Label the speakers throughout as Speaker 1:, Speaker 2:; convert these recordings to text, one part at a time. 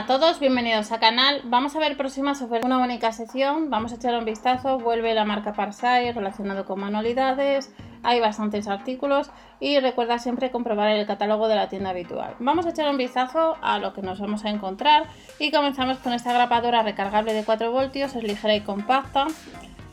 Speaker 1: a todos, bienvenidos al canal. Vamos a ver próximas ofertas, una única sección. Vamos a echar un vistazo. Vuelve la marca Parsai relacionado con manualidades. Hay bastantes artículos y recuerda siempre comprobar el catálogo de la tienda habitual. Vamos a echar un vistazo a lo que nos vamos a encontrar y comenzamos con esta grapadora recargable de 4 voltios. Es ligera y compacta.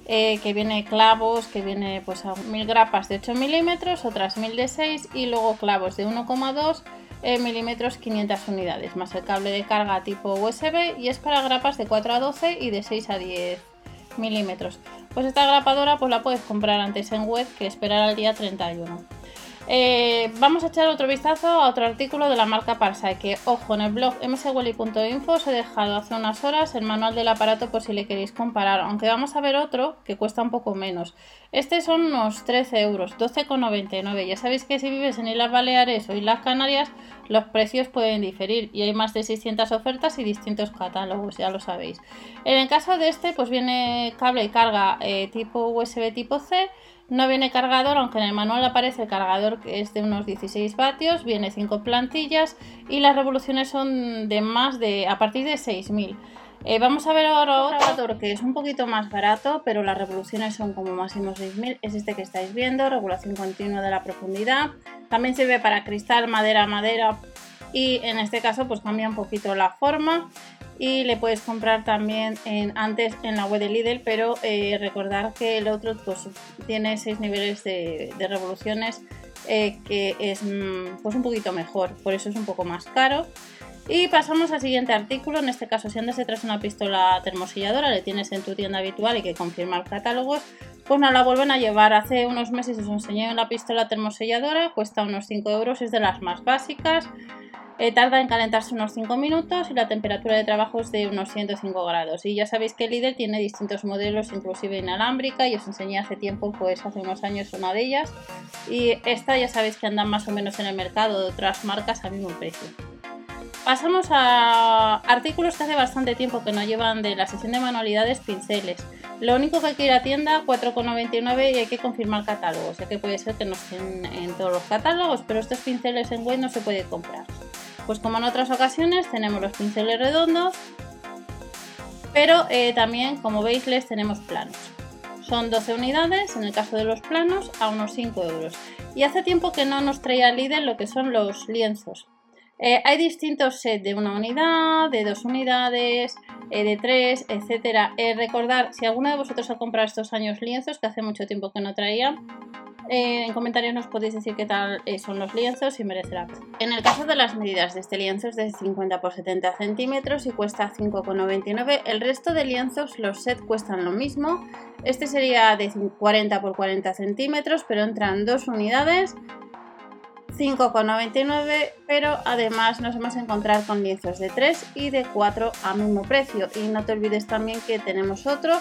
Speaker 1: Eh, que viene clavos, que viene pues a 1000 grapas de 8 milímetros, otras 1000 de 6 y luego clavos de 1,2 milímetros 500 unidades, más el cable de carga tipo USB y es para grapas de 4 a 12 y de 6 a 10 milímetros. Pues esta grapadora pues la puedes comprar antes en web que esperar al día 31. Eh, vamos a echar otro vistazo a otro artículo de la marca Parsai, que ojo, en el blog mswelly.info os he dejado hace unas horas el manual del aparato por si le queréis comparar, aunque vamos a ver otro que cuesta un poco menos. Este son unos 13 euros, 12,99. Ya sabéis que si vives en Islas Baleares o Islas Canarias, los precios pueden diferir y hay más de 600 ofertas y distintos catálogos, ya lo sabéis. En el caso de este, pues viene cable y carga eh, tipo USB tipo C no viene cargador, aunque en el manual aparece el cargador que es de unos 16 vatios, viene 5 plantillas y las revoluciones son de más de a partir de 6000. Eh, vamos a ver ahora otro que es un poquito más barato, pero las revoluciones son como máximo 6000. Es este que estáis viendo, regulación continua de la profundidad. También sirve para cristal, madera, madera. Y en este caso pues cambia un poquito la forma y le puedes comprar también antes en la web de Lidl, pero eh, recordar que el otro pues, tiene 6 niveles de, revoluciones eh, que es mm, pues un poquito mejor, por eso es un poco más caro. Y pasamos al siguiente artículo, en este caso si andas detrás de una pistola termoselladora, le tienes en tu tienda habitual y que confirmar catálogos, pues no la vuelven a llevar. Hace unos meses os enseñé la pistola termoselladora, cuesta unos 5 euros, es de las más básicas. Eh, tarda en calentarse unos 5 minutos y la temperatura de trabajo es de unos 105 grados. Y ya sabéis que el Lidl tiene distintos modelos, inclusive inalámbrica, y os enseñé hace tiempo, pues hace unos años, una de ellas. Y esta ya sabéis que andan más o menos en el mercado de otras marcas al mismo precio. Pasamos a artículos que hace bastante tiempo que no llevan de la sección de manualidades pinceles. Lo único que hay que ir a tienda 4,99 y hay que confirmar catálogos, ya que puede ser que no estén en todos los catálogos, pero estos pinceles en web no se puede comprar. Pues como en otras ocasiones tenemos los pinceles redondos, pero eh, también como veis les tenemos planos. Son 12 unidades, en el caso de los planos, a unos 5 euros. Y hace tiempo que no nos traía líder lo que son los lienzos. Eh, hay distintos sets de una unidad, de dos unidades, eh, de tres, etcétera. recordar, si alguno de vosotros ha comprado estos años lienzos, que hace mucho tiempo que no traía, eh, en comentarios nos podéis decir qué tal eh, son los lienzos y merecerá. En el caso de las medidas de este lienzo es de 50 por 70 centímetros y cuesta 5,99. El resto de lienzos, los set cuestan lo mismo. Este sería de 40 por 40 centímetros, pero entran dos unidades 5,99 pero además nos vamos a encontrar con lienzos de 3 y de 4 a mismo precio y no te olvides también que tenemos otro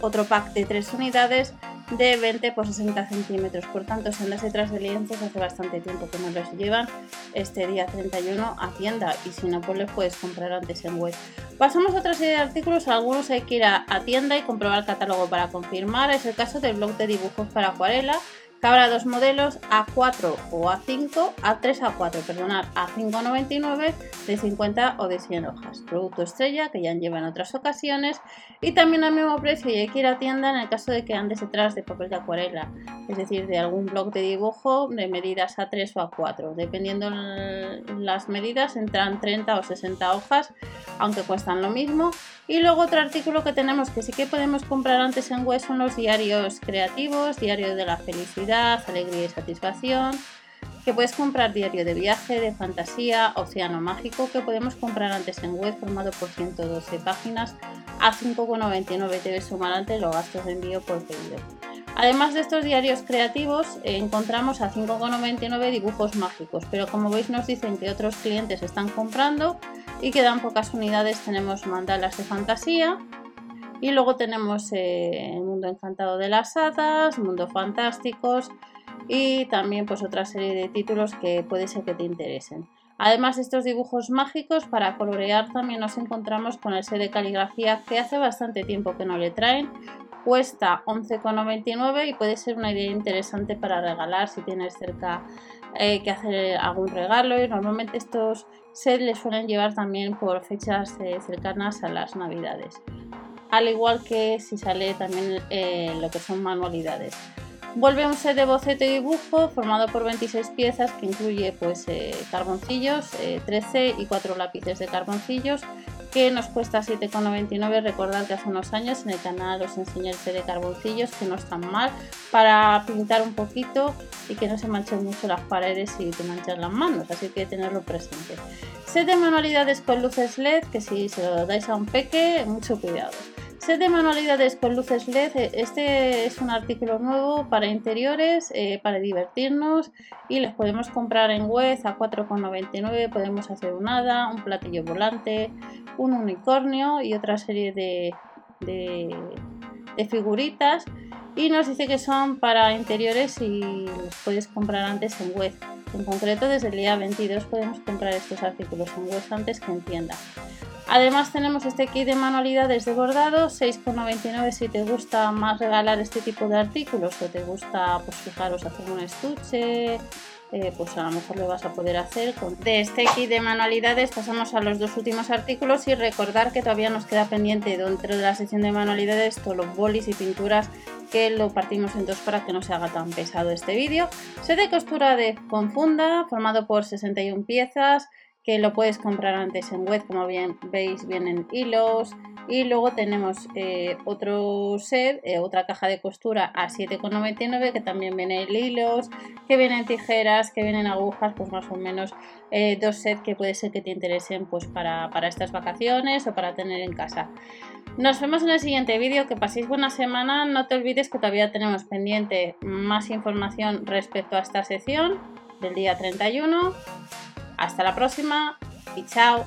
Speaker 1: otro pack de 3 unidades de 20 por 60 centímetros. Por tanto, andas detrás de lienzos hace bastante tiempo que no los llevan este día 31 a tienda y si no, pues les puedes comprar antes en web. Pasamos a otra serie de artículos, algunos hay que ir a, a tienda y comprobar el catálogo para confirmar. Es el caso del blog de dibujos para acuarela habrá dos modelos A4 o A5, A3 A4, perdonad, A5,99 de 50 o de 100 hojas. Producto estrella que ya lleva en otras ocasiones y también al mismo precio y hay que ir a tienda en el caso de que andes detrás de papel de acuarela, es decir, de algún blog de dibujo de medidas A3 o A4. Dependiendo las medidas, entran 30 o 60 hojas, aunque cuestan lo mismo. Y luego otro artículo que tenemos que sí que podemos comprar antes en web son los diarios creativos, diario de la felicidad alegría y satisfacción, que puedes comprar diario de viaje, de fantasía, océano mágico, que podemos comprar antes en web formado por 112 páginas a 5,99 debes sumar antes los gastos de envío por pedido. Además de estos diarios creativos, eh, encontramos a 5,99 dibujos mágicos, pero como veis nos dicen que otros clientes están comprando y quedan pocas unidades. Tenemos mandalas de fantasía, y luego tenemos eh, el mundo encantado de las hadas, mundo fantásticos y también pues otra serie de títulos que puede ser que te interesen. Además de estos dibujos mágicos, para colorear también nos encontramos con el set de caligrafía que hace bastante tiempo que no le traen. Cuesta 11,99 y puede ser una idea interesante para regalar si tienes cerca eh, que hacer algún regalo y normalmente estos sets les suelen llevar también por fechas eh, cercanas a las navidades. Al igual que si sale también eh, lo que son manualidades. Vuelve un set de boceto y dibujo formado por 26 piezas que incluye pues carboncillos, 13 y 4 lápices de carboncillos que nos cuesta 7,99. Recordad que hace unos años en el canal os enseñé el de carboncillos que no están mal para pintar un poquito y que no se manchen mucho las paredes y te manchas las manos, así que tenerlo presente. Set de manualidades con luces LED que si se lo dais a un peque, mucho cuidado. Set de manualidades con luces LED, eh, este es un artículo nuevo para interiores, eh, para divertirnos y les podemos comprar en web a 4,99, podemos hacer un hada, un platillo volante, un unicornio y otra serie de, de, figuritas y nos dice que son para interiores y los puedes comprar antes en web. En concreto desde el día 22 podemos comprar estos artículos en web antes que en tienda. Además tenemos este kit de manualidades de bordado, 6,99 si te gusta más regalar este tipo de artículos o te gusta, pues fijaros, hacer un estuche, eh, pues a lo mejor lo vas a poder hacer. Con... De este kit de manualidades pasamos a los dos últimos artículos y recordar que todavía nos queda pendiente dentro de la sección de manualidades todos los bolis y pinturas que lo partimos en dos para que no se haga tan pesado este vídeo. Se de costura de confunda formado por 61 piezas, que lo puedes comprar antes en web, como bien veis vienen hilos. Y luego tenemos eh, otro set, eh, otra caja de costura a 7,99 que también vienen hilos, que vienen tijeras, que vienen agujas, pues más o menos eh, dos sets que puede ser que te interesen pues para, para estas vacaciones o para tener en casa. Nos vemos en el siguiente vídeo, que paséis buena semana, no te olvides que todavía tenemos pendiente más información respecto a esta sección del día 31 hasta la próxima y chao.